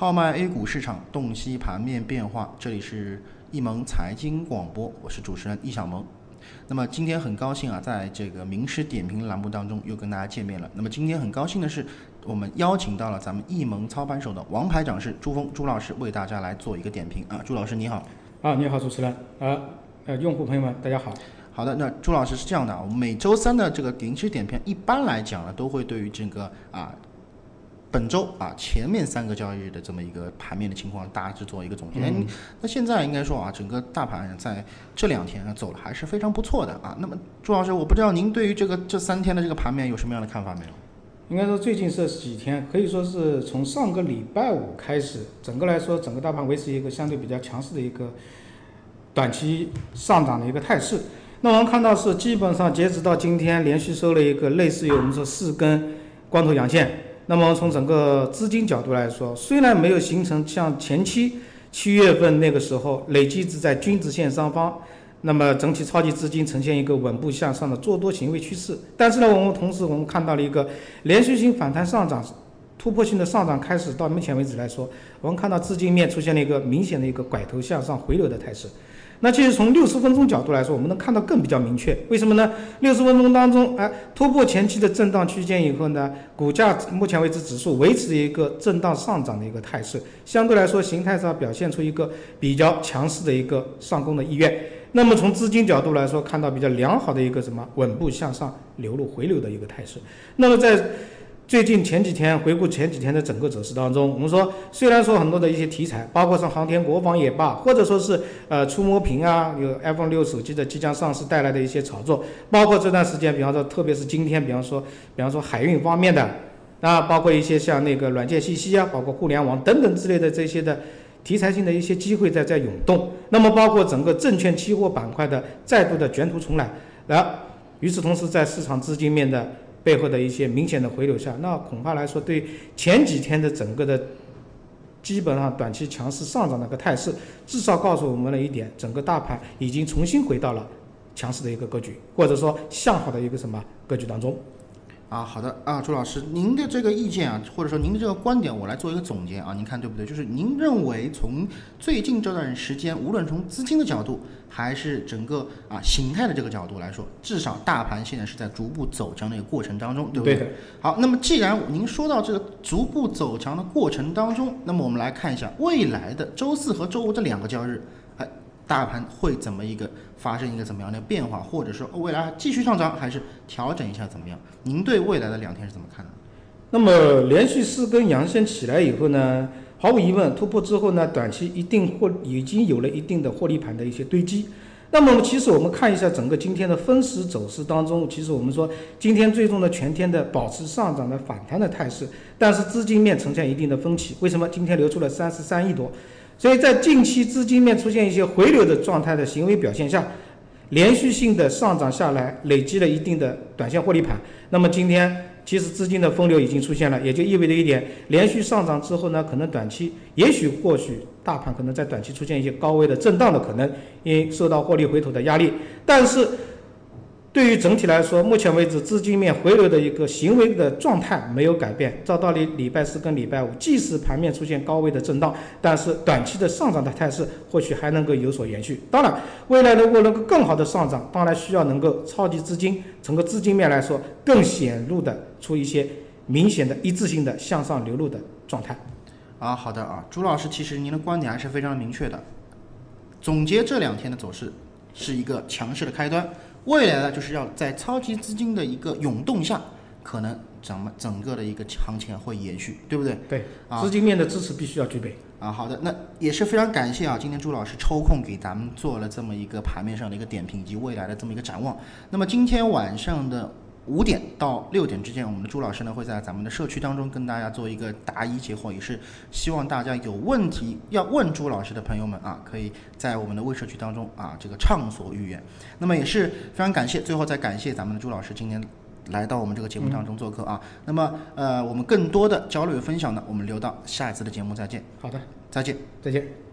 号脉 A 股市场，洞悉盘面变化。这里是易盟财经广播，我是主持人易小萌。那么今天很高兴啊，在这个名师点评栏目当中又跟大家见面了。那么今天很高兴的是，我们邀请到了咱们易盟操盘手的王牌讲师朱峰朱老师，为大家来做一个点评啊。朱老师你好。啊，你好，主持人啊，呃，用户朋友们大家好。好的，那朱老师是这样的啊，我们每周三的这个名师点评，一般来讲呢，都会对于这个啊。本周啊，前面三个交易日的这么一个盘面的情况，大致做一个总结。那现在应该说啊，整个大盘在这两天啊走的还是非常不错的啊。那么朱老师，我不知道您对于这个这三天的这个盘面有什么样的看法没有？应该说最近这几天可以说是从上个礼拜五开始，整个来说整个大盘维持一个相对比较强势的一个短期上涨的一个态势。那我们看到是基本上截止到今天，连续收了一个类似于我们说四根光头阳线。那么从整个资金角度来说，虽然没有形成像前期七月份那个时候累计值在均值线上方，那么整体超级资金呈现一个稳步向上的做多行为趋势，但是呢，我们同时我们看到了一个连续性反弹上涨、突破性的上涨开始，到目前为止来说，我们看到资金面出现了一个明显的一个拐头向上回流的态势。那其实从六十分钟角度来说，我们能看到更比较明确。为什么呢？六十分钟当中，哎，突破前期的震荡区间以后呢，股价目前为止指数维持一个震荡上涨的一个态势，相对来说形态上表现出一个比较强势的一个上攻的意愿。那么从资金角度来说，看到比较良好的一个什么稳步向上流入回流的一个态势。那么在最近前几天回顾前几天的整个走势当中，我们说虽然说很多的一些题材，包括像航天国防也罢，或者说是呃触摸屏啊，有 iPhone 六手机的即将上市带来的一些炒作，包括这段时间，比方说特别是今天，比方说比方说海运方面的，啊，包括一些像那个软件信息啊，包括互联网等等之类的这些的题材性的一些机会在在涌动。那么包括整个证券期货板块的再度的卷土重来，然与此同时，在市场资金面的。背后的一些明显的回流下，那恐怕来说，对前几天的整个的基本上短期强势上涨的一个态势，至少告诉我们了一点，整个大盘已经重新回到了强势的一个格局，或者说向好的一个什么格局当中。啊，好的啊，朱老师，您的这个意见啊，或者说您的这个观点，我来做一个总结啊，您看对不对？就是您认为从最近这段时间，无论从资金的角度，还是整个啊形态的这个角度来说，至少大盘现在是在逐步走强的一个过程当中，对不对？好，那么既然您说到这个逐步走强的过程当中，那么我们来看一下未来的周四和周五这两个交易日。大盘会怎么一个发生一个怎么样的变化，或者说未来继续上涨还是调整一下怎么样？您对未来的两天是怎么看的？那么连续四根阳线起来以后呢，毫无疑问突破之后呢，短期一定获已经有了一定的获利盘的一些堆积。那么我们其实我们看一下整个今天的分时走势当中，其实我们说今天最终的全天的保持上涨的反弹的态势，但是资金面呈现一定的分歧。为什么今天流出了三十三亿多？所以在近期资金面出现一些回流的状态的行为表现下，连续性的上涨下来，累积了一定的短线获利盘。那么今天其实资金的分流已经出现了，也就意味着一点，连续上涨之后呢，可能短期也许或许大盘可能在短期出现一些高位的震荡的可能，因受到获利回吐的压力，但是。对于整体来说，目前为止资金面回流的一个行为的状态没有改变。照道理，礼拜四跟礼拜五，即使盘面出现高位的震荡，但是短期的上涨的态势或许还能够有所延续。当然，未来如果能够更好的上涨，当然需要能够超级资金，整个资金面来说更显露的出一些明显的一致性的向上流入的状态。啊，好的啊，朱老师，其实您的观点还是非常明确的。总结这两天的走势，是一个强势的开端。未来呢，就是要在超级资金的一个涌动下，可能咱们整个的一个行情会延续，对不对？对，资金面的支持必须要具备。啊，好的，那也是非常感谢啊，今天朱老师抽空给咱们做了这么一个盘面上的一个点评以及未来的这么一个展望。那么今天晚上的。五点到六点之间，我们的朱老师呢会在咱们的社区当中跟大家做一个答疑解惑，也是希望大家有问题要问朱老师的朋友们啊，可以在我们的微社区当中啊这个畅所欲言。那么也是非常感谢，最后再感谢咱们的朱老师今天来到我们这个节目当中做客啊。那么呃，我们更多的交流与分享呢，我们留到下一次的节目再见。好的，再见，再见。